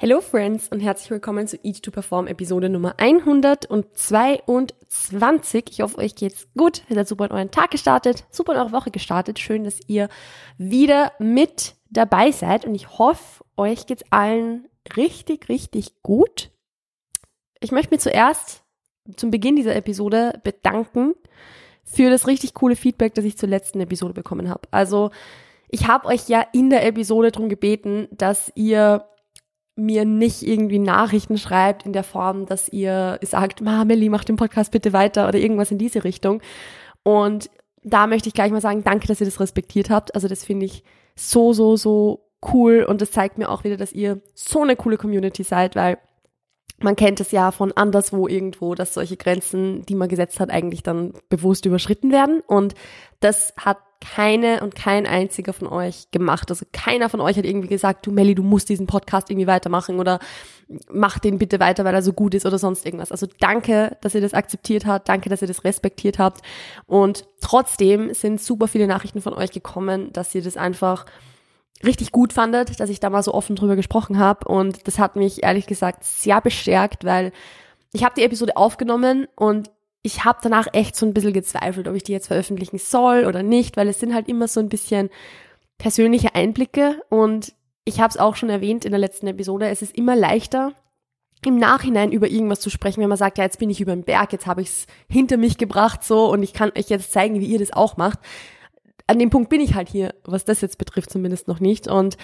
Hello Friends und herzlich willkommen zu Eat to Perform Episode Nummer 122. Ich hoffe, euch geht's gut. Ihr seid super in euren Tag gestartet, super in eure Woche gestartet. Schön, dass ihr wieder mit dabei seid und ich hoffe, euch geht's allen richtig, richtig gut. Ich möchte mir zuerst zum Beginn dieser Episode bedanken für das richtig coole Feedback, das ich zur letzten Episode bekommen habe. Also, ich habe euch ja in der Episode darum gebeten, dass ihr mir nicht irgendwie Nachrichten schreibt in der Form, dass ihr sagt, Mameli, mach den Podcast bitte weiter oder irgendwas in diese Richtung. Und da möchte ich gleich mal sagen, danke, dass ihr das respektiert habt. Also das finde ich so, so, so cool und das zeigt mir auch wieder, dass ihr so eine coole Community seid, weil man kennt es ja von anderswo irgendwo, dass solche Grenzen, die man gesetzt hat, eigentlich dann bewusst überschritten werden. Und das hat keine und kein einziger von euch gemacht. Also keiner von euch hat irgendwie gesagt, du Melli, du musst diesen Podcast irgendwie weitermachen oder mach den bitte weiter, weil er so gut ist oder sonst irgendwas. Also danke, dass ihr das akzeptiert habt, danke, dass ihr das respektiert habt. Und trotzdem sind super viele Nachrichten von euch gekommen, dass ihr das einfach richtig gut fandet, dass ich da mal so offen drüber gesprochen habe. Und das hat mich ehrlich gesagt sehr bestärkt, weil ich habe die Episode aufgenommen und ich habe danach echt so ein bisschen gezweifelt, ob ich die jetzt veröffentlichen soll oder nicht, weil es sind halt immer so ein bisschen persönliche Einblicke und ich habe es auch schon erwähnt in der letzten Episode, es ist immer leichter, im Nachhinein über irgendwas zu sprechen, wenn man sagt, ja, jetzt bin ich über den Berg, jetzt habe ich es hinter mich gebracht so und ich kann euch jetzt zeigen, wie ihr das auch macht. An dem Punkt bin ich halt hier, was das jetzt betrifft, zumindest noch nicht. Und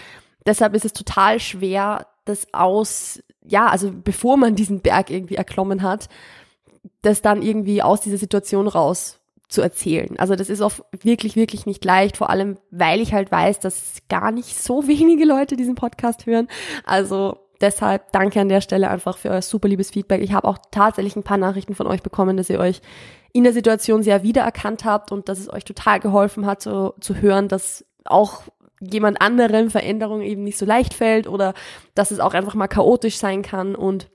deshalb ist es total schwer, das aus, ja, also bevor man diesen Berg irgendwie erklommen hat, das dann irgendwie aus dieser Situation raus zu erzählen. Also das ist oft wirklich, wirklich nicht leicht, vor allem weil ich halt weiß, dass gar nicht so wenige Leute diesen Podcast hören. Also deshalb danke an der Stelle einfach für euer super liebes Feedback. Ich habe auch tatsächlich ein paar Nachrichten von euch bekommen, dass ihr euch in der Situation sehr wiedererkannt habt und dass es euch total geholfen hat zu, zu hören, dass auch jemand anderem Veränderung eben nicht so leicht fällt oder dass es auch einfach mal chaotisch sein kann und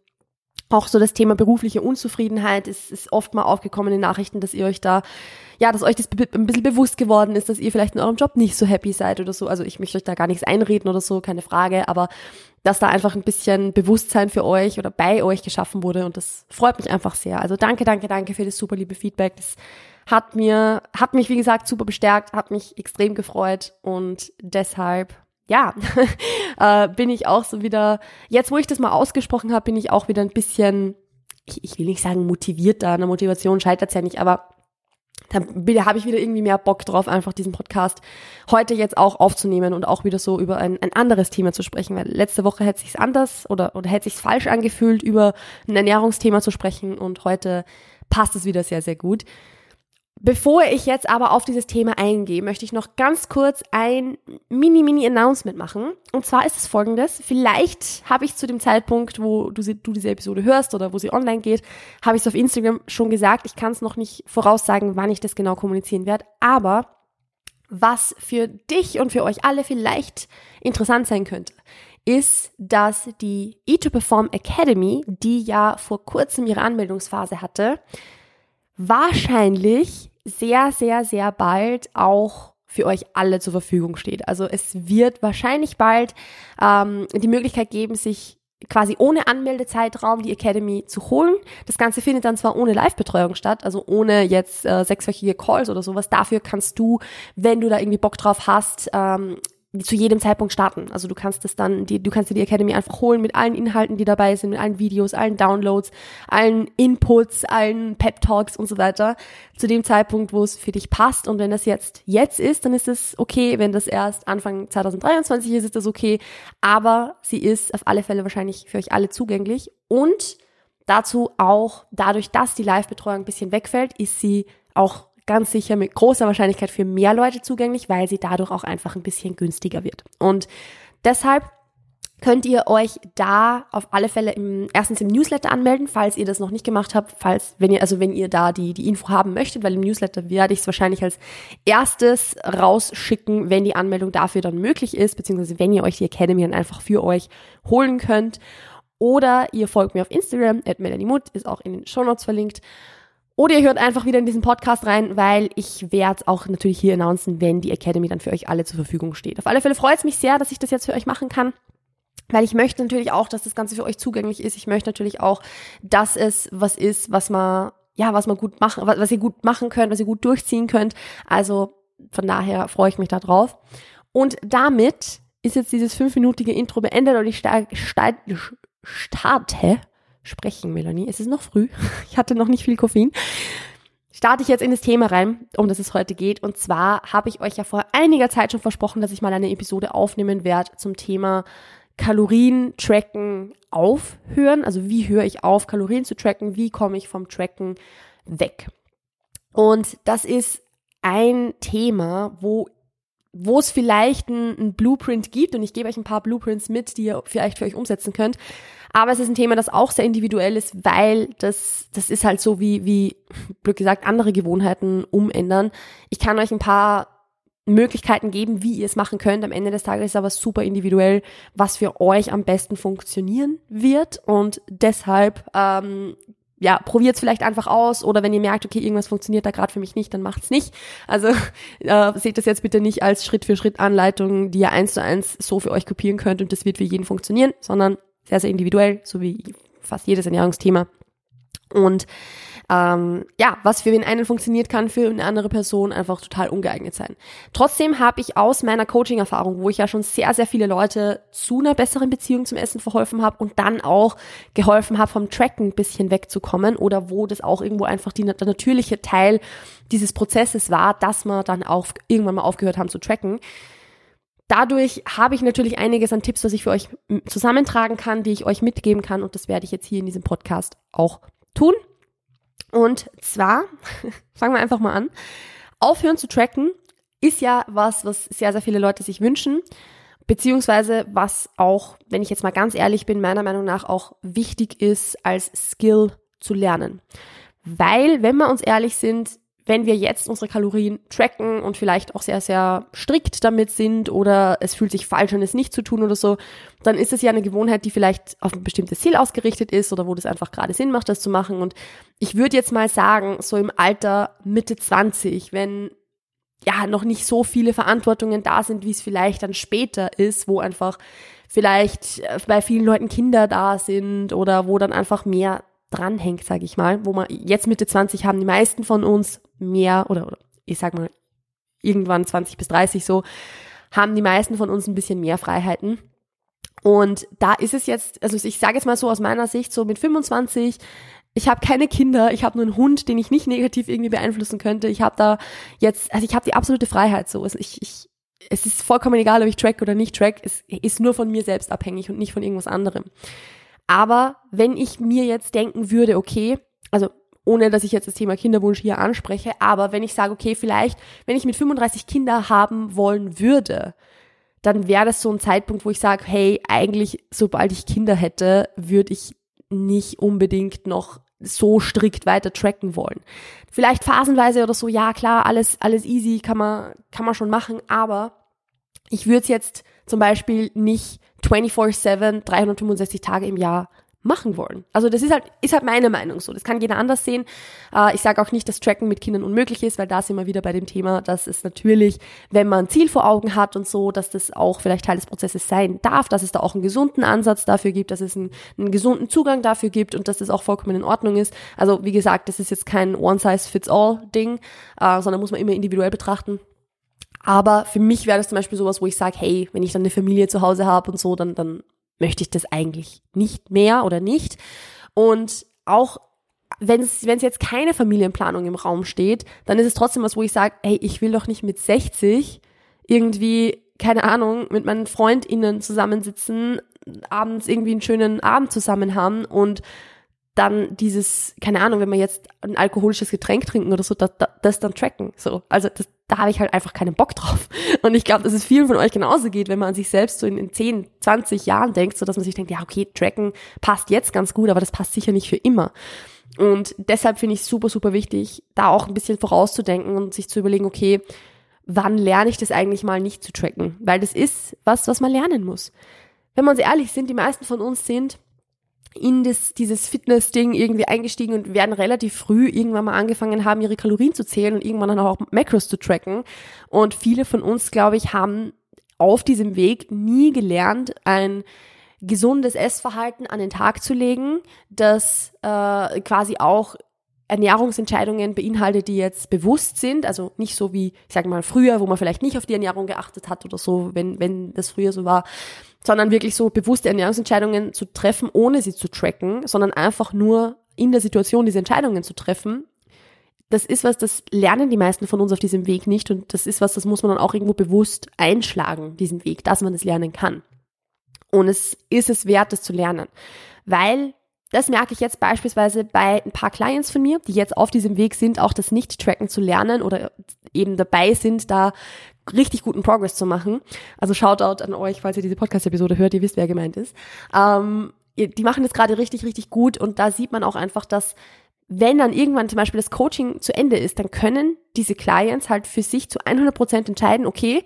auch so das Thema berufliche Unzufriedenheit ist, ist oft mal aufgekommen in Nachrichten, dass ihr euch da, ja, dass euch das ein bisschen bewusst geworden ist, dass ihr vielleicht in eurem Job nicht so happy seid oder so. Also ich möchte euch da gar nichts einreden oder so, keine Frage, aber dass da einfach ein bisschen Bewusstsein für euch oder bei euch geschaffen wurde und das freut mich einfach sehr. Also danke, danke, danke für das super liebe Feedback. Das hat mir, hat mich, wie gesagt, super bestärkt, hat mich extrem gefreut und deshalb ja, äh, bin ich auch so wieder, jetzt wo ich das mal ausgesprochen habe, bin ich auch wieder ein bisschen, ich, ich will nicht sagen motiviert da, eine Motivation scheitert ja nicht, aber da habe ich wieder irgendwie mehr Bock drauf, einfach diesen Podcast heute jetzt auch aufzunehmen und auch wieder so über ein, ein anderes Thema zu sprechen, weil letzte Woche hätte sich's anders oder, oder hätte sich's falsch angefühlt, über ein Ernährungsthema zu sprechen und heute passt es wieder sehr, sehr gut. Bevor ich jetzt aber auf dieses Thema eingehe, möchte ich noch ganz kurz ein Mini-Mini-Announcement machen. Und zwar ist es folgendes. Vielleicht habe ich zu dem Zeitpunkt, wo du, du diese Episode hörst oder wo sie online geht, habe ich es auf Instagram schon gesagt. Ich kann es noch nicht voraussagen, wann ich das genau kommunizieren werde. Aber was für dich und für euch alle vielleicht interessant sein könnte, ist, dass die E2Perform Academy, die ja vor kurzem ihre Anmeldungsphase hatte, wahrscheinlich sehr, sehr, sehr bald auch für euch alle zur Verfügung steht. Also es wird wahrscheinlich bald ähm, die Möglichkeit geben, sich quasi ohne Anmeldezeitraum die Academy zu holen. Das Ganze findet dann zwar ohne Live-Betreuung statt, also ohne jetzt äh, sechswöchige Calls oder sowas. Dafür kannst du, wenn du da irgendwie Bock drauf hast, ähm, zu jedem Zeitpunkt starten. Also du kannst es dann, die, du kannst dir die Academy einfach holen mit allen Inhalten, die dabei sind, mit allen Videos, allen Downloads, allen Inputs, allen Pep Talks und so weiter. Zu dem Zeitpunkt, wo es für dich passt. Und wenn das jetzt jetzt ist, dann ist es okay. Wenn das erst Anfang 2023 ist, ist das okay. Aber sie ist auf alle Fälle wahrscheinlich für euch alle zugänglich. Und dazu auch, dadurch, dass die Live-Betreuung ein bisschen wegfällt, ist sie auch ganz sicher mit großer Wahrscheinlichkeit für mehr Leute zugänglich, weil sie dadurch auch einfach ein bisschen günstiger wird. Und deshalb könnt ihr euch da auf alle Fälle im, erstens im Newsletter anmelden, falls ihr das noch nicht gemacht habt, falls, wenn ihr, also wenn ihr da die, die Info haben möchtet, weil im Newsletter werde ich es wahrscheinlich als erstes rausschicken, wenn die Anmeldung dafür dann möglich ist, beziehungsweise wenn ihr euch die Academy dann einfach für euch holen könnt. Oder ihr folgt mir auf Instagram, at Melanie Mutt, ist auch in den Show Notes verlinkt. Oder ihr hört einfach wieder in diesen Podcast rein, weil ich werde auch natürlich hier announcen, wenn die Academy dann für euch alle zur Verfügung steht. Auf alle Fälle freut es mich sehr, dass ich das jetzt für euch machen kann. weil ich möchte natürlich auch, dass das Ganze für euch zugänglich ist. Ich möchte natürlich auch, dass es was ist, was man, ja, was man gut machen, was, was ihr gut machen könnt, was ihr gut durchziehen könnt. Also von daher freue ich mich da drauf. Und damit ist jetzt dieses fünfminütige Intro beendet und ich starte, starte sprechen, Melanie. Es ist noch früh. Ich hatte noch nicht viel Koffein. Starte ich jetzt in das Thema rein, um das es heute geht. Und zwar habe ich euch ja vor einiger Zeit schon versprochen, dass ich mal eine Episode aufnehmen werde zum Thema Kalorien tracken aufhören. Also wie höre ich auf, Kalorien zu tracken? Wie komme ich vom Tracken weg? Und das ist ein Thema, wo wo es vielleicht ein, Blueprint gibt und ich gebe euch ein paar Blueprints mit, die ihr vielleicht für euch umsetzen könnt. Aber es ist ein Thema, das auch sehr individuell ist, weil das, das ist halt so wie, wie, blöd gesagt, andere Gewohnheiten umändern. Ich kann euch ein paar Möglichkeiten geben, wie ihr es machen könnt. Am Ende des Tages ist aber super individuell, was für euch am besten funktionieren wird. Und deshalb, ähm, ja, probiert es vielleicht einfach aus oder wenn ihr merkt, okay, irgendwas funktioniert da gerade für mich nicht, dann macht's nicht. Also äh, seht das jetzt bitte nicht als Schritt für Schritt Anleitung, die ihr eins zu eins so für euch kopieren könnt und das wird für jeden funktionieren, sondern sehr, sehr individuell, so wie fast jedes Ernährungsthema. Und ähm, ja, was für den einen funktioniert, kann für eine andere Person einfach total ungeeignet sein. Trotzdem habe ich aus meiner Coaching-Erfahrung, wo ich ja schon sehr, sehr viele Leute zu einer besseren Beziehung zum Essen verholfen habe und dann auch geholfen habe, vom Tracken ein bisschen wegzukommen oder wo das auch irgendwo einfach die, der natürliche Teil dieses Prozesses war, dass wir dann auch irgendwann mal aufgehört haben zu tracken. Dadurch habe ich natürlich einiges an Tipps, was ich für euch zusammentragen kann, die ich euch mitgeben kann und das werde ich jetzt hier in diesem Podcast auch tun. Und zwar, fangen wir einfach mal an. Aufhören zu tracken ist ja was, was sehr, sehr viele Leute sich wünschen. Beziehungsweise was auch, wenn ich jetzt mal ganz ehrlich bin, meiner Meinung nach auch wichtig ist, als Skill zu lernen. Weil, wenn wir uns ehrlich sind, wenn wir jetzt unsere Kalorien tracken und vielleicht auch sehr, sehr strikt damit sind oder es fühlt sich falsch an, es nicht zu tun oder so, dann ist es ja eine Gewohnheit, die vielleicht auf ein bestimmtes Ziel ausgerichtet ist oder wo das einfach gerade Sinn macht, das zu machen. Und ich würde jetzt mal sagen, so im Alter Mitte 20, wenn ja noch nicht so viele Verantwortungen da sind, wie es vielleicht dann später ist, wo einfach vielleicht äh, bei vielen Leuten Kinder da sind oder wo dann einfach mehr dranhängt, sage ich mal, wo man jetzt Mitte 20 haben die meisten von uns mehr oder, oder ich sag mal irgendwann 20 bis 30 so, haben die meisten von uns ein bisschen mehr Freiheiten. Und da ist es jetzt, also ich sage jetzt mal so aus meiner Sicht, so mit 25, ich habe keine Kinder, ich habe nur einen Hund, den ich nicht negativ irgendwie beeinflussen könnte. Ich habe da jetzt, also ich habe die absolute Freiheit so. Also ich, ich, es ist vollkommen egal, ob ich track oder nicht track. Es ist nur von mir selbst abhängig und nicht von irgendwas anderem. Aber wenn ich mir jetzt denken würde, okay, also ohne dass ich jetzt das Thema Kinderwunsch hier anspreche, aber wenn ich sage, okay, vielleicht, wenn ich mit 35 Kinder haben wollen würde, dann wäre das so ein Zeitpunkt, wo ich sage, hey, eigentlich, sobald ich Kinder hätte, würde ich nicht unbedingt noch so strikt weiter tracken wollen. Vielleicht phasenweise oder so, ja klar, alles, alles easy, kann man, kann man schon machen, aber ich würde es jetzt zum Beispiel nicht 24-7, 365 Tage im Jahr machen wollen. Also das ist halt, ist halt meine Meinung so. Das kann jeder anders sehen. Äh, ich sage auch nicht, dass Tracken mit Kindern unmöglich ist, weil da sind wir wieder bei dem Thema, dass es natürlich, wenn man ein Ziel vor Augen hat und so, dass das auch vielleicht Teil des Prozesses sein darf, dass es da auch einen gesunden Ansatz dafür gibt, dass es einen, einen gesunden Zugang dafür gibt und dass das auch vollkommen in Ordnung ist. Also wie gesagt, das ist jetzt kein One-Size-Fits-All-Ding, äh, sondern muss man immer individuell betrachten. Aber für mich wäre das zum Beispiel sowas, wo ich sage, hey, wenn ich dann eine Familie zu Hause habe und so, dann, dann möchte ich das eigentlich nicht mehr oder nicht. Und auch wenn es, wenn es jetzt keine Familienplanung im Raum steht, dann ist es trotzdem was, wo ich sage, hey, ich will doch nicht mit 60 irgendwie, keine Ahnung, mit meinen FreundInnen zusammensitzen, abends irgendwie einen schönen Abend zusammen haben und dann dieses, keine Ahnung, wenn wir jetzt ein alkoholisches Getränk trinken oder so, das, das dann tracken. So, also das, da habe ich halt einfach keinen Bock drauf. Und ich glaube, dass es vielen von euch genauso geht, wenn man an sich selbst so in, in 10, 20 Jahren denkt, so dass man sich denkt, ja, okay, tracken passt jetzt ganz gut, aber das passt sicher nicht für immer. Und deshalb finde ich es super, super wichtig, da auch ein bisschen vorauszudenken und sich zu überlegen, okay, wann lerne ich das eigentlich mal nicht zu tracken? Weil das ist was, was man lernen muss. Wenn wir uns ehrlich sind, die meisten von uns sind in das, dieses Fitness-Ding irgendwie eingestiegen und werden relativ früh irgendwann mal angefangen haben, ihre Kalorien zu zählen und irgendwann dann auch Macros zu tracken. Und viele von uns, glaube ich, haben auf diesem Weg nie gelernt, ein gesundes Essverhalten an den Tag zu legen, das äh, quasi auch Ernährungsentscheidungen beinhaltet, die jetzt bewusst sind, also nicht so wie, ich sage mal, früher, wo man vielleicht nicht auf die Ernährung geachtet hat oder so, wenn, wenn das früher so war, sondern wirklich so bewusste Ernährungsentscheidungen zu treffen, ohne sie zu tracken, sondern einfach nur in der Situation diese Entscheidungen zu treffen. Das ist was, das lernen die meisten von uns auf diesem Weg nicht und das ist was, das muss man dann auch irgendwo bewusst einschlagen, diesen Weg, dass man es lernen kann. Und es ist es wert, das zu lernen, weil das merke ich jetzt beispielsweise bei ein paar Clients von mir, die jetzt auf diesem Weg sind, auch das Nicht-Tracken zu lernen oder eben dabei sind, da richtig guten Progress zu machen. Also Shoutout an euch, falls ihr diese Podcast-Episode hört, ihr wisst, wer gemeint ist. Ähm, die machen das gerade richtig, richtig gut und da sieht man auch einfach, dass wenn dann irgendwann zum Beispiel das Coaching zu Ende ist, dann können diese Clients halt für sich zu 100 Prozent entscheiden, okay,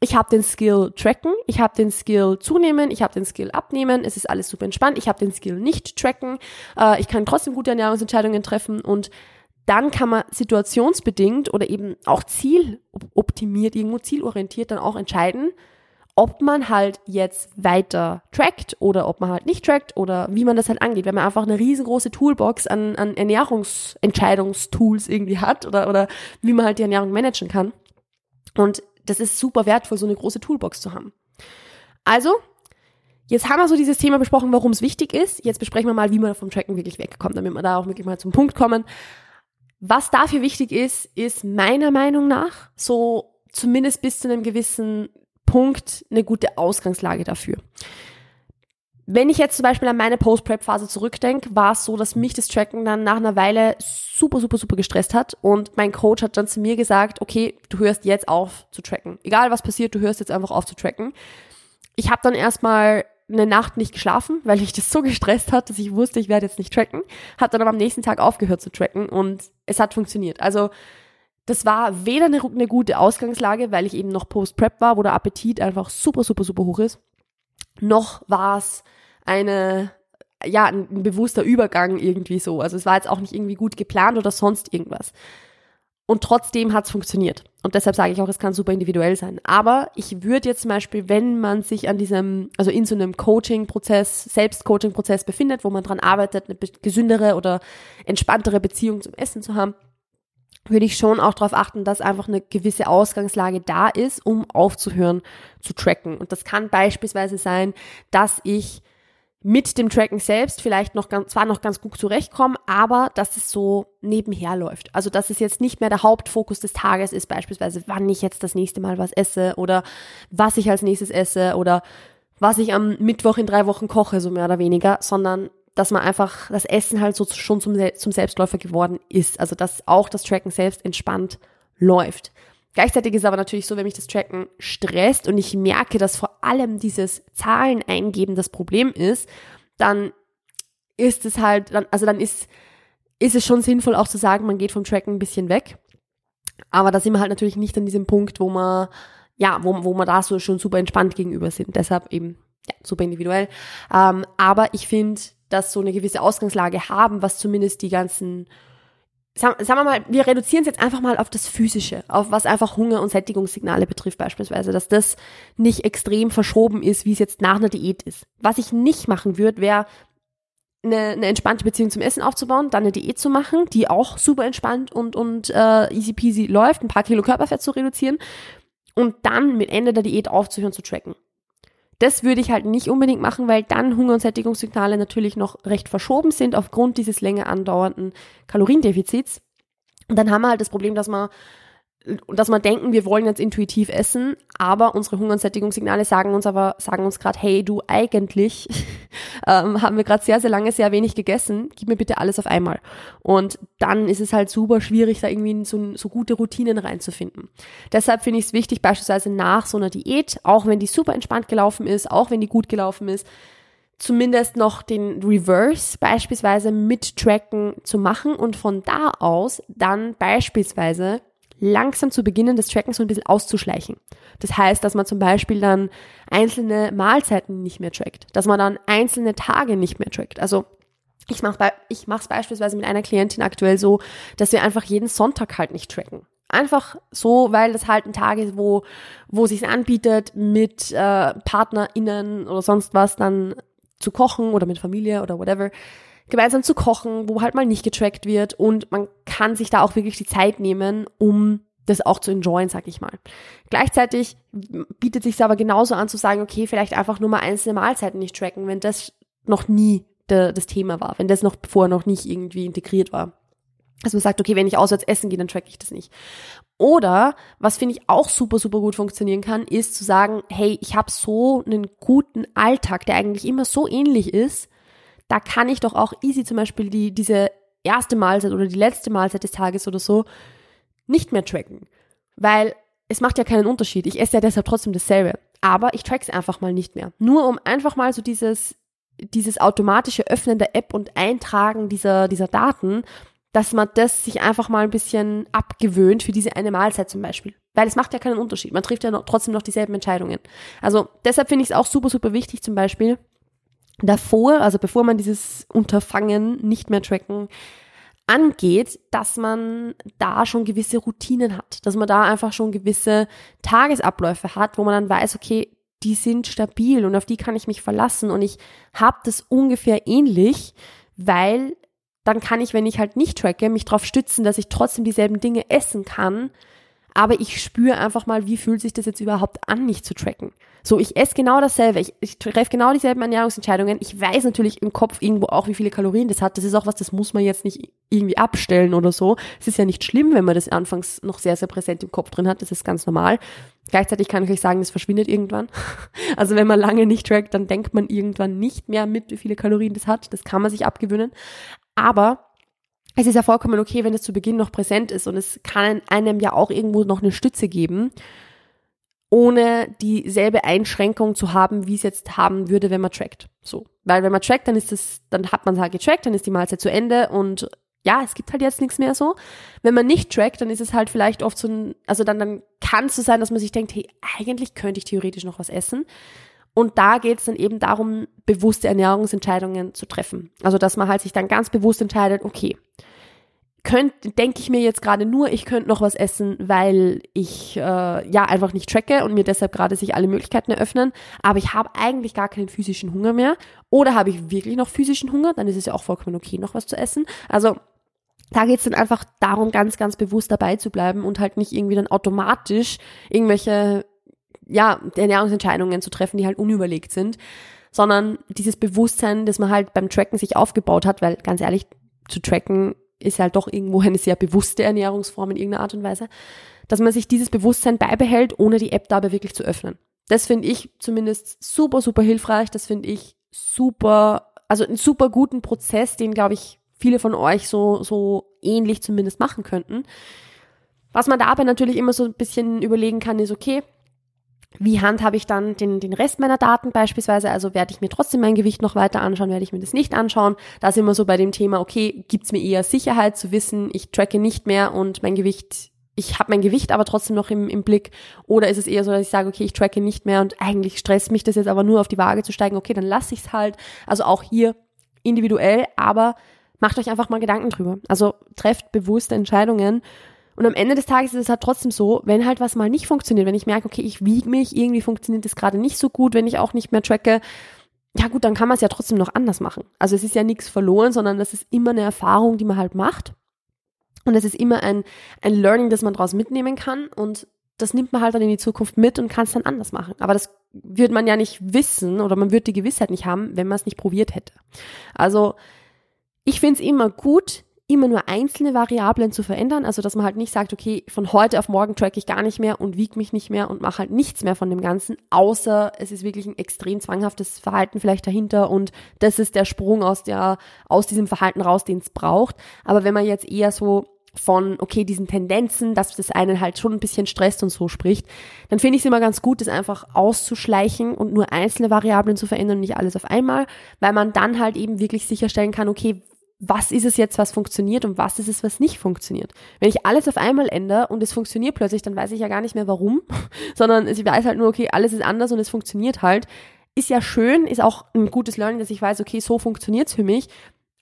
ich habe den Skill tracken, ich habe den Skill zunehmen, ich habe den Skill abnehmen, es ist alles super entspannt, ich habe den Skill nicht tracken, äh, ich kann trotzdem gute Ernährungsentscheidungen treffen und dann kann man situationsbedingt oder eben auch zieloptimiert, irgendwo zielorientiert dann auch entscheiden, ob man halt jetzt weiter trackt oder ob man halt nicht trackt oder wie man das halt angeht. Wenn man einfach eine riesengroße Toolbox an, an Ernährungsentscheidungstools irgendwie hat oder, oder wie man halt die Ernährung managen kann. Und das ist super wertvoll, so eine große Toolbox zu haben. Also, jetzt haben wir so dieses Thema besprochen, warum es wichtig ist. Jetzt besprechen wir mal, wie man vom Tracken wirklich wegkommt, damit wir da auch wirklich mal zum Punkt kommen. Was dafür wichtig ist, ist meiner Meinung nach so zumindest bis zu einem gewissen Punkt eine gute Ausgangslage dafür. Wenn ich jetzt zum Beispiel an meine Post-Prep-Phase zurückdenke, war es so, dass mich das Tracken dann nach einer Weile super, super, super gestresst hat. Und mein Coach hat dann zu mir gesagt, okay, du hörst jetzt auf zu tracken. Egal was passiert, du hörst jetzt einfach auf zu tracken. Ich habe dann erstmal eine Nacht nicht geschlafen, weil ich das so gestresst hat, dass ich wusste, ich werde jetzt nicht tracken. Hat dann aber am nächsten Tag aufgehört zu tracken und es hat funktioniert. Also das war weder eine, eine gute Ausgangslage, weil ich eben noch Post-Prep war, wo der Appetit einfach super, super, super hoch ist. Noch war es eine, ja, ein bewusster Übergang irgendwie so. Also es war jetzt auch nicht irgendwie gut geplant oder sonst irgendwas. Und trotzdem hat es funktioniert. Und deshalb sage ich auch, es kann super individuell sein. Aber ich würde jetzt zum Beispiel, wenn man sich an diesem, also in so einem Coaching-Prozess, Selbst-Coaching-Prozess befindet, wo man dran arbeitet, eine gesündere oder entspanntere Beziehung zum Essen zu haben, würde ich schon auch darauf achten, dass einfach eine gewisse Ausgangslage da ist, um aufzuhören zu tracken. Und das kann beispielsweise sein, dass ich mit dem Tracken selbst vielleicht noch ganz, zwar noch ganz gut zurechtkommen, aber dass es so nebenher läuft. Also, dass es jetzt nicht mehr der Hauptfokus des Tages ist, beispielsweise, wann ich jetzt das nächste Mal was esse oder was ich als nächstes esse oder was ich am Mittwoch in drei Wochen koche, so mehr oder weniger, sondern dass man einfach das Essen halt so schon zum, zum Selbstläufer geworden ist. Also, dass auch das Tracken selbst entspannt läuft. Gleichzeitig ist aber natürlich so, wenn mich das Tracken stresst und ich merke, dass vor allem dieses Zahlen eingeben das Problem ist, dann ist es halt, also dann ist, ist es schon sinnvoll auch zu sagen, man geht vom Tracken ein bisschen weg. Aber da sind wir halt natürlich nicht an diesem Punkt, wo man, ja, wo, wo man da so schon super entspannt gegenüber sind. Deshalb eben, ja, super individuell. Ähm, aber ich finde, dass so eine gewisse Ausgangslage haben, was zumindest die ganzen sagen, wir mal, wir reduzieren es jetzt einfach mal auf das Physische, auf was einfach Hunger- und Sättigungssignale betrifft beispielsweise, dass das nicht extrem verschoben ist, wie es jetzt nach einer Diät ist. Was ich nicht machen würde, wäre eine, eine entspannte Beziehung zum Essen aufzubauen, dann eine Diät zu machen, die auch super entspannt und, und äh, easy peasy läuft, ein paar Kilo Körperfett zu reduzieren und dann mit Ende der Diät aufzuhören zu tracken. Das würde ich halt nicht unbedingt machen, weil dann Hunger- und Sättigungssignale natürlich noch recht verschoben sind aufgrund dieses länger andauernden Kaloriendefizits. Und dann haben wir halt das Problem, dass man dass man denken, wir wollen jetzt intuitiv essen, aber unsere Hunger- und Sättigungssignale sagen uns aber, sagen uns gerade, hey, du eigentlich ähm, haben wir gerade sehr, sehr lange sehr wenig gegessen, gib mir bitte alles auf einmal. Und dann ist es halt super schwierig, da irgendwie so, so gute Routinen reinzufinden. Deshalb finde ich es wichtig, beispielsweise nach so einer Diät, auch wenn die super entspannt gelaufen ist, auch wenn die gut gelaufen ist, zumindest noch den Reverse beispielsweise mit Tracken zu machen und von da aus dann beispielsweise langsam zu beginnen, das Tracken so ein bisschen auszuschleichen. Das heißt, dass man zum Beispiel dann einzelne Mahlzeiten nicht mehr trackt, dass man dann einzelne Tage nicht mehr trackt. Also ich mache ich mache es beispielsweise mit einer Klientin aktuell so, dass wir einfach jeden Sonntag halt nicht tracken. Einfach so, weil das halt ein Tag ist, wo, wo sich anbietet, mit äh, PartnerInnen oder sonst was dann zu kochen oder mit Familie oder whatever, gemeinsam zu kochen, wo halt mal nicht getrackt wird und man kann sich da auch wirklich die Zeit nehmen, um das auch zu enjoyen, sag ich mal. Gleichzeitig bietet sich aber genauso an zu sagen, okay, vielleicht einfach nur mal einzelne Mahlzeiten nicht tracken, wenn das noch nie de, das Thema war, wenn das noch vorher noch nicht irgendwie integriert war. Also man sagt, okay, wenn ich auswärts essen gehe, dann track ich das nicht. Oder, was finde ich auch super, super gut funktionieren kann, ist zu sagen, hey, ich habe so einen guten Alltag, der eigentlich immer so ähnlich ist, da kann ich doch auch easy zum Beispiel die, diese erste Mahlzeit oder die letzte Mahlzeit des Tages oder so nicht mehr tracken. Weil es macht ja keinen Unterschied. Ich esse ja deshalb trotzdem dasselbe. Aber ich track's einfach mal nicht mehr. Nur um einfach mal so dieses, dieses automatische Öffnen der App und Eintragen dieser, dieser Daten, dass man das sich einfach mal ein bisschen abgewöhnt für diese eine Mahlzeit zum Beispiel. Weil es macht ja keinen Unterschied. Man trifft ja noch, trotzdem noch dieselben Entscheidungen. Also deshalb finde ich es auch super, super wichtig zum Beispiel davor, also bevor man dieses Unterfangen nicht mehr tracken angeht, dass man da schon gewisse Routinen hat, dass man da einfach schon gewisse Tagesabläufe hat, wo man dann weiß, okay, die sind stabil und auf die kann ich mich verlassen und ich habe das ungefähr ähnlich, weil dann kann ich, wenn ich halt nicht tracke, mich darauf stützen, dass ich trotzdem dieselben Dinge essen kann, aber ich spüre einfach mal, wie fühlt sich das jetzt überhaupt an, nicht zu tracken. So, ich esse genau dasselbe, ich, ich treffe genau dieselben Ernährungsentscheidungen. Ich weiß natürlich im Kopf irgendwo auch, wie viele Kalorien das hat. Das ist auch was, das muss man jetzt nicht irgendwie abstellen oder so. Es ist ja nicht schlimm, wenn man das anfangs noch sehr, sehr präsent im Kopf drin hat. Das ist ganz normal. Gleichzeitig kann ich euch sagen, das verschwindet irgendwann. Also wenn man lange nicht trackt, dann denkt man irgendwann nicht mehr mit, wie viele Kalorien das hat. Das kann man sich abgewöhnen. Aber es ist ja vollkommen okay, wenn es zu Beginn noch präsent ist und es kann einem ja auch irgendwo noch eine Stütze geben, ohne dieselbe Einschränkung zu haben, wie es jetzt haben würde, wenn man trackt. So. Weil wenn man trackt, dann ist es, dann hat man es halt getrackt, dann ist die Mahlzeit zu Ende und ja, es gibt halt jetzt nichts mehr so. Wenn man nicht trackt, dann ist es halt vielleicht oft so ein, also dann, dann kann es so sein, dass man sich denkt, hey, eigentlich könnte ich theoretisch noch was essen. Und da geht es dann eben darum, bewusste Ernährungsentscheidungen zu treffen. Also dass man halt sich dann ganz bewusst entscheidet, okay, könnte, denke ich mir jetzt gerade nur, ich könnte noch was essen, weil ich äh, ja einfach nicht tracke und mir deshalb gerade sich alle Möglichkeiten eröffnen, aber ich habe eigentlich gar keinen physischen Hunger mehr. Oder habe ich wirklich noch physischen Hunger, dann ist es ja auch vollkommen okay, noch was zu essen. Also da geht es dann einfach darum, ganz, ganz bewusst dabei zu bleiben und halt nicht irgendwie dann automatisch irgendwelche ja, Ernährungsentscheidungen zu treffen, die halt unüberlegt sind, sondern dieses Bewusstsein, das man halt beim Tracken sich aufgebaut hat, weil ganz ehrlich, zu tracken ist halt doch irgendwo eine sehr bewusste Ernährungsform in irgendeiner Art und Weise, dass man sich dieses Bewusstsein beibehält, ohne die App dabei wirklich zu öffnen. Das finde ich zumindest super, super hilfreich. Das finde ich super, also einen super guten Prozess, den, glaube ich, viele von euch so, so ähnlich zumindest machen könnten. Was man dabei natürlich immer so ein bisschen überlegen kann, ist, okay, wie handhabe ich dann den, den Rest meiner Daten beispielsweise? Also werde ich mir trotzdem mein Gewicht noch weiter anschauen, werde ich mir das nicht anschauen? Da sind wir so bei dem Thema, okay, gibt's mir eher Sicherheit zu wissen, ich tracke nicht mehr und mein Gewicht, ich habe mein Gewicht aber trotzdem noch im, im Blick? Oder ist es eher so, dass ich sage, okay, ich tracke nicht mehr und eigentlich stresst mich das jetzt aber nur auf die Waage zu steigen, okay, dann lasse ich's halt. Also auch hier individuell, aber macht euch einfach mal Gedanken drüber. Also trefft bewusste Entscheidungen und am Ende des Tages ist es halt trotzdem so, wenn halt was mal nicht funktioniert, wenn ich merke, okay, ich wiege mich, irgendwie funktioniert das gerade nicht so gut, wenn ich auch nicht mehr tracke, ja gut, dann kann man es ja trotzdem noch anders machen. Also es ist ja nichts verloren, sondern das ist immer eine Erfahrung, die man halt macht. Und es ist immer ein, ein Learning, das man daraus mitnehmen kann. Und das nimmt man halt dann in die Zukunft mit und kann es dann anders machen. Aber das wird man ja nicht wissen oder man wird die Gewissheit nicht haben, wenn man es nicht probiert hätte. Also ich finde es immer gut, immer nur einzelne Variablen zu verändern, also dass man halt nicht sagt, okay, von heute auf morgen track ich gar nicht mehr und wiege mich nicht mehr und mache halt nichts mehr von dem Ganzen, außer es ist wirklich ein extrem zwanghaftes Verhalten vielleicht dahinter und das ist der Sprung aus der, aus diesem Verhalten raus, den es braucht. Aber wenn man jetzt eher so von, okay, diesen Tendenzen, dass das einen halt schon ein bisschen stresst und so spricht, dann finde ich es immer ganz gut, das einfach auszuschleichen und nur einzelne Variablen zu verändern und nicht alles auf einmal, weil man dann halt eben wirklich sicherstellen kann, okay, was ist es jetzt, was funktioniert und was ist es, was nicht funktioniert. Wenn ich alles auf einmal ändere und es funktioniert plötzlich, dann weiß ich ja gar nicht mehr warum, sondern ich weiß halt nur, okay, alles ist anders und es funktioniert halt. Ist ja schön, ist auch ein gutes Learning, dass ich weiß, okay, so funktioniert's für mich.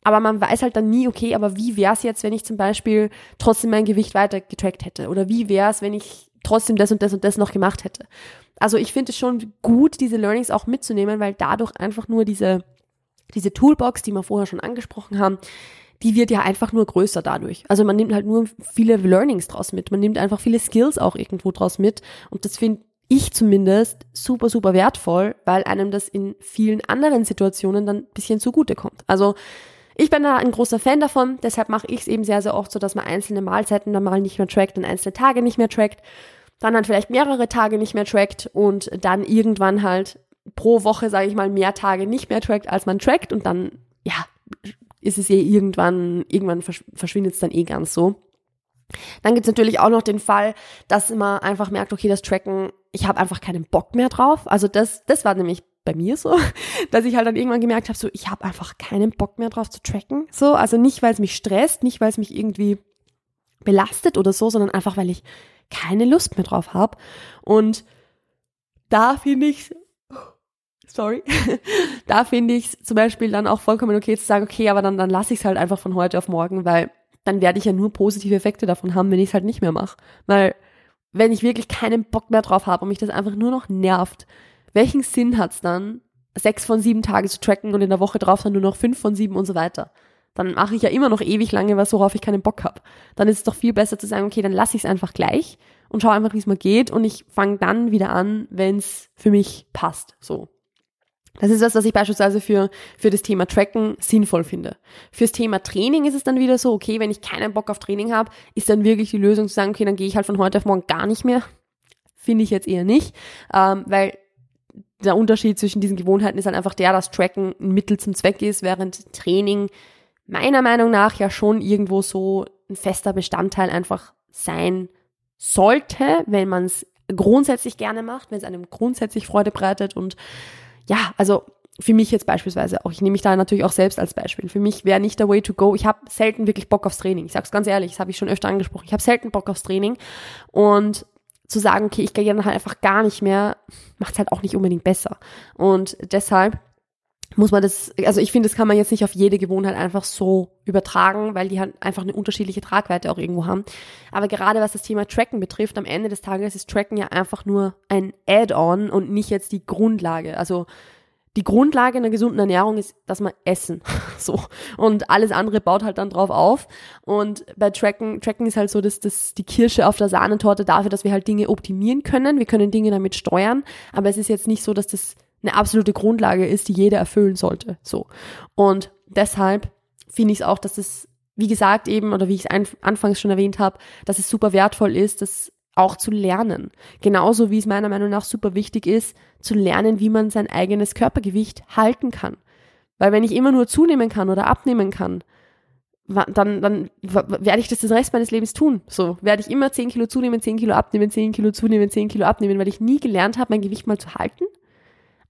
Aber man weiß halt dann nie, okay, aber wie wär's jetzt, wenn ich zum Beispiel trotzdem mein Gewicht weiter getrackt hätte? Oder wie wär's, wenn ich trotzdem das und das und das noch gemacht hätte? Also ich finde es schon gut, diese Learnings auch mitzunehmen, weil dadurch einfach nur diese diese Toolbox, die wir vorher schon angesprochen haben, die wird ja einfach nur größer dadurch. Also man nimmt halt nur viele Learnings draus mit. Man nimmt einfach viele Skills auch irgendwo draus mit. Und das finde ich zumindest super, super wertvoll, weil einem das in vielen anderen Situationen dann ein bisschen zugute kommt. Also ich bin da ein großer Fan davon, deshalb mache ich es eben sehr, sehr oft so, dass man einzelne Mahlzeiten dann mal nicht mehr trackt und einzelne Tage nicht mehr trackt, dann halt vielleicht mehrere Tage nicht mehr trackt und dann irgendwann halt pro Woche, sage ich mal, mehr Tage nicht mehr trackt, als man trackt und dann, ja, ist es eh irgendwann, irgendwann verschwindet es dann eh ganz so. Dann gibt's natürlich auch noch den Fall, dass man einfach merkt, okay, das Tracken, ich habe einfach keinen Bock mehr drauf. Also das, das war nämlich bei mir so, dass ich halt dann irgendwann gemerkt habe, so ich habe einfach keinen Bock mehr drauf zu tracken. So, also nicht, weil es mich stresst, nicht, weil es mich irgendwie belastet oder so, sondern einfach, weil ich keine Lust mehr drauf habe. Und da finde ich sorry, da finde ich zum Beispiel dann auch vollkommen okay zu sagen, okay, aber dann, dann lasse ich es halt einfach von heute auf morgen, weil dann werde ich ja nur positive Effekte davon haben, wenn ich es halt nicht mehr mache. Weil wenn ich wirklich keinen Bock mehr drauf habe und mich das einfach nur noch nervt, welchen Sinn hat's dann, sechs von sieben Tage zu tracken und in der Woche drauf dann nur noch fünf von sieben und so weiter? Dann mache ich ja immer noch ewig lange was, worauf ich keinen Bock habe. Dann ist es doch viel besser zu sagen, okay, dann lasse ich es einfach gleich und schaue einfach, wie es mir geht und ich fange dann wieder an, wenn es für mich passt. So. Das ist das, was ich beispielsweise für, für das Thema Tracken sinnvoll finde. Fürs Thema Training ist es dann wieder so, okay, wenn ich keinen Bock auf Training habe, ist dann wirklich die Lösung zu sagen, okay, dann gehe ich halt von heute auf morgen gar nicht mehr. Finde ich jetzt eher nicht, ähm, weil der Unterschied zwischen diesen Gewohnheiten ist dann einfach der, dass Tracken ein Mittel zum Zweck ist, während Training meiner Meinung nach ja schon irgendwo so ein fester Bestandteil einfach sein sollte, wenn man es grundsätzlich gerne macht, wenn es einem grundsätzlich Freude bereitet und ja, also für mich jetzt beispielsweise auch, ich nehme mich da natürlich auch selbst als Beispiel. Für mich wäre nicht der Way to go. Ich habe selten wirklich Bock aufs Training. Ich sag's ganz ehrlich, das habe ich schon öfter angesprochen. Ich habe selten Bock aufs Training und zu sagen, okay, ich gehe dann halt einfach gar nicht mehr, macht's halt auch nicht unbedingt besser. Und deshalb muss man das, also ich finde, das kann man jetzt nicht auf jede Gewohnheit einfach so übertragen, weil die halt einfach eine unterschiedliche Tragweite auch irgendwo haben. Aber gerade was das Thema Tracken betrifft, am Ende des Tages ist Tracken ja einfach nur ein Add-on und nicht jetzt die Grundlage. Also die Grundlage einer gesunden Ernährung ist, dass man essen. So. Und alles andere baut halt dann drauf auf. Und bei Tracken, Tracken ist halt so, dass das die Kirsche auf der Sahnetorte dafür, dass wir halt Dinge optimieren können. Wir können Dinge damit steuern. Aber es ist jetzt nicht so, dass das eine absolute Grundlage ist, die jeder erfüllen sollte. So. Und deshalb finde ich es auch, dass es, wie gesagt, eben, oder wie ich es anfangs schon erwähnt habe, dass es super wertvoll ist, das auch zu lernen. Genauso wie es meiner Meinung nach super wichtig ist, zu lernen, wie man sein eigenes Körpergewicht halten kann. Weil wenn ich immer nur zunehmen kann oder abnehmen kann, dann, dann werde ich das den Rest meines Lebens tun. So werde ich immer 10 Kilo zunehmen, 10 Kilo abnehmen, 10 Kilo zunehmen, 10 Kilo abnehmen, weil ich nie gelernt habe, mein Gewicht mal zu halten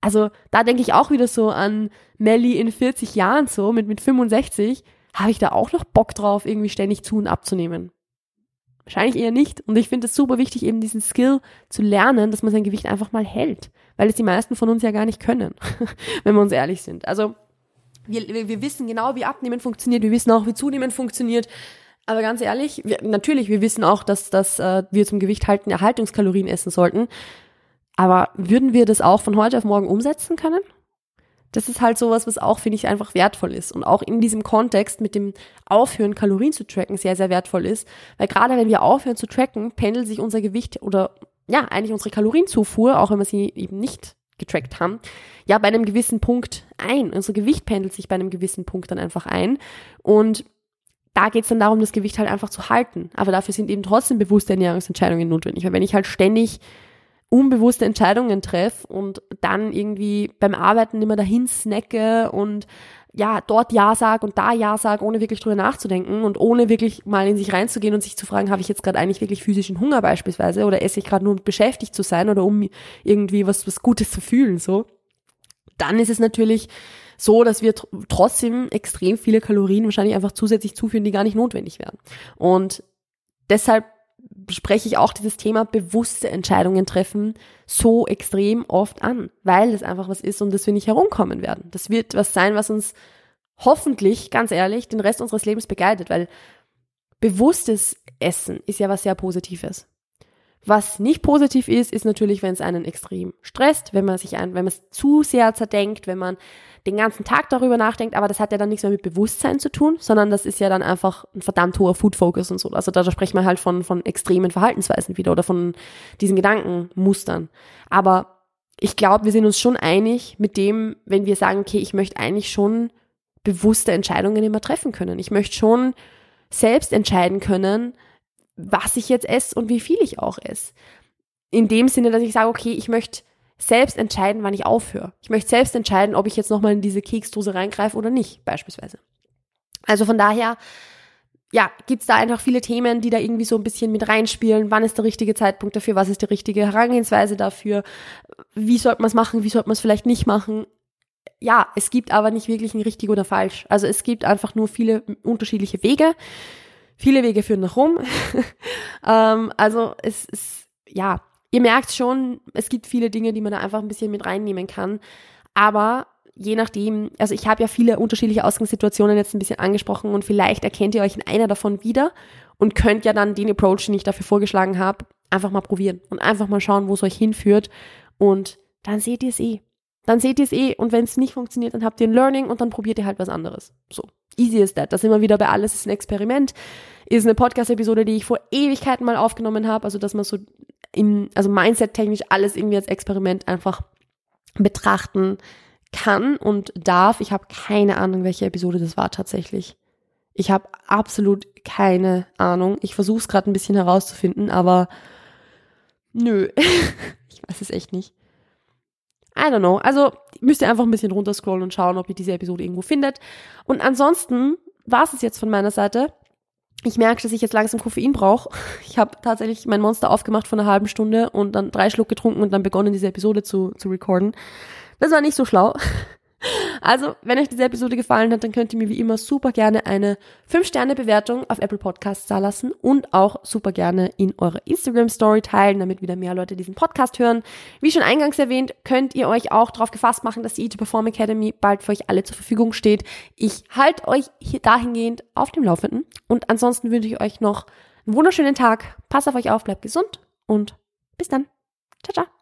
also da denke ich auch wieder so an Melly in 40 Jahren so, mit, mit 65, habe ich da auch noch Bock drauf, irgendwie ständig zu und abzunehmen? Wahrscheinlich eher nicht. Und ich finde es super wichtig, eben diesen Skill zu lernen, dass man sein Gewicht einfach mal hält. Weil es die meisten von uns ja gar nicht können, wenn wir uns ehrlich sind. Also wir, wir, wissen genau, wie Abnehmen funktioniert, wir wissen auch, wie Zunehmen funktioniert. Aber ganz ehrlich, wir, natürlich, wir wissen auch, dass, dass äh, wir zum Gewicht halten Erhaltungskalorien essen sollten. Aber würden wir das auch von heute auf morgen umsetzen können? Das ist halt sowas, was auch, finde ich, einfach wertvoll ist und auch in diesem Kontext mit dem Aufhören, Kalorien zu tracken, sehr, sehr wertvoll ist. Weil gerade wenn wir aufhören zu tracken, pendelt sich unser Gewicht oder ja, eigentlich unsere Kalorienzufuhr, auch wenn wir sie eben nicht getrackt haben, ja, bei einem gewissen Punkt ein. Unser Gewicht pendelt sich bei einem gewissen Punkt dann einfach ein. Und da geht es dann darum, das Gewicht halt einfach zu halten. Aber dafür sind eben trotzdem bewusste Ernährungsentscheidungen notwendig. Weil wenn ich halt ständig unbewusste Entscheidungen treffe und dann irgendwie beim Arbeiten immer dahin snacke und ja, dort Ja sag und da Ja sag, ohne wirklich drüber nachzudenken und ohne wirklich mal in sich reinzugehen und sich zu fragen, habe ich jetzt gerade eigentlich wirklich physischen Hunger beispielsweise oder esse ich gerade nur um beschäftigt zu sein oder um irgendwie was, was Gutes zu fühlen, so. Dann ist es natürlich so, dass wir trotzdem extrem viele Kalorien wahrscheinlich einfach zusätzlich zuführen, die gar nicht notwendig wären. Und deshalb spreche ich auch dieses Thema bewusste Entscheidungen treffen so extrem oft an, weil das einfach was ist, um das wir nicht herumkommen werden. Das wird was sein, was uns hoffentlich, ganz ehrlich, den Rest unseres Lebens begleitet, weil bewusstes Essen ist ja was sehr Positives. Was nicht positiv ist, ist natürlich, wenn es einen extrem stresst, wenn man sich ein, wenn man es zu sehr zerdenkt, wenn man den ganzen Tag darüber nachdenkt, aber das hat ja dann nichts mehr mit Bewusstsein zu tun, sondern das ist ja dann einfach ein verdammt hoher Food Focus und so. Also da, da sprechen wir halt von, von extremen Verhaltensweisen wieder oder von diesen Gedankenmustern. Aber ich glaube, wir sind uns schon einig mit dem, wenn wir sagen, okay, ich möchte eigentlich schon bewusste Entscheidungen immer treffen können. Ich möchte schon selbst entscheiden können, was ich jetzt esse und wie viel ich auch esse. In dem Sinne, dass ich sage, okay, ich möchte selbst entscheiden, wann ich aufhöre. Ich möchte selbst entscheiden, ob ich jetzt nochmal in diese Keksdose reingreife oder nicht, beispielsweise. Also von daher, ja, gibt's da einfach viele Themen, die da irgendwie so ein bisschen mit reinspielen. Wann ist der richtige Zeitpunkt dafür? Was ist die richtige Herangehensweise dafür? Wie sollte man es machen? Wie sollte man es vielleicht nicht machen? Ja, es gibt aber nicht wirklich ein richtig oder falsch. Also es gibt einfach nur viele unterschiedliche Wege. Viele Wege führen nach Rom. ähm, also es ist, ja, ihr merkt schon, es gibt viele Dinge, die man da einfach ein bisschen mit reinnehmen kann. Aber je nachdem, also ich habe ja viele unterschiedliche Ausgangssituationen jetzt ein bisschen angesprochen und vielleicht erkennt ihr euch in einer davon wieder und könnt ja dann den Approach, den ich dafür vorgeschlagen habe, einfach mal probieren und einfach mal schauen, wo es euch hinführt und dann seht ihr es eh. Dann seht ihr es eh und wenn es nicht funktioniert, dann habt ihr ein Learning und dann probiert ihr halt was anderes. So, easy is that. Das immer wieder bei alles ist ein Experiment. Ist eine Podcast-Episode, die ich vor Ewigkeiten mal aufgenommen habe, also dass man so im, also Mindset-technisch alles irgendwie als Experiment einfach betrachten kann und darf. Ich habe keine Ahnung, welche Episode das war tatsächlich. Ich habe absolut keine Ahnung. Ich versuche es gerade ein bisschen herauszufinden, aber nö, ich weiß es echt nicht. I don't know. Also müsst ihr einfach ein bisschen runterscrollen und schauen, ob ihr diese Episode irgendwo findet. Und ansonsten war es jetzt von meiner Seite. Ich merke, dass ich jetzt langsam Koffein brauche. Ich habe tatsächlich mein Monster aufgemacht vor einer halben Stunde und dann drei Schluck getrunken und dann begonnen, diese Episode zu, zu recorden. Das war nicht so schlau. Also, wenn euch diese Episode gefallen hat, dann könnt ihr mir wie immer super gerne eine 5-Sterne-Bewertung auf Apple Podcasts da lassen und auch super gerne in eurer Instagram-Story teilen, damit wieder mehr Leute diesen Podcast hören. Wie schon eingangs erwähnt, könnt ihr euch auch darauf gefasst machen, dass die E2 Perform Academy bald für euch alle zur Verfügung steht. Ich halte euch hier dahingehend auf dem Laufenden und ansonsten wünsche ich euch noch einen wunderschönen Tag. Passt auf euch auf, bleibt gesund und bis dann. Ciao, ciao.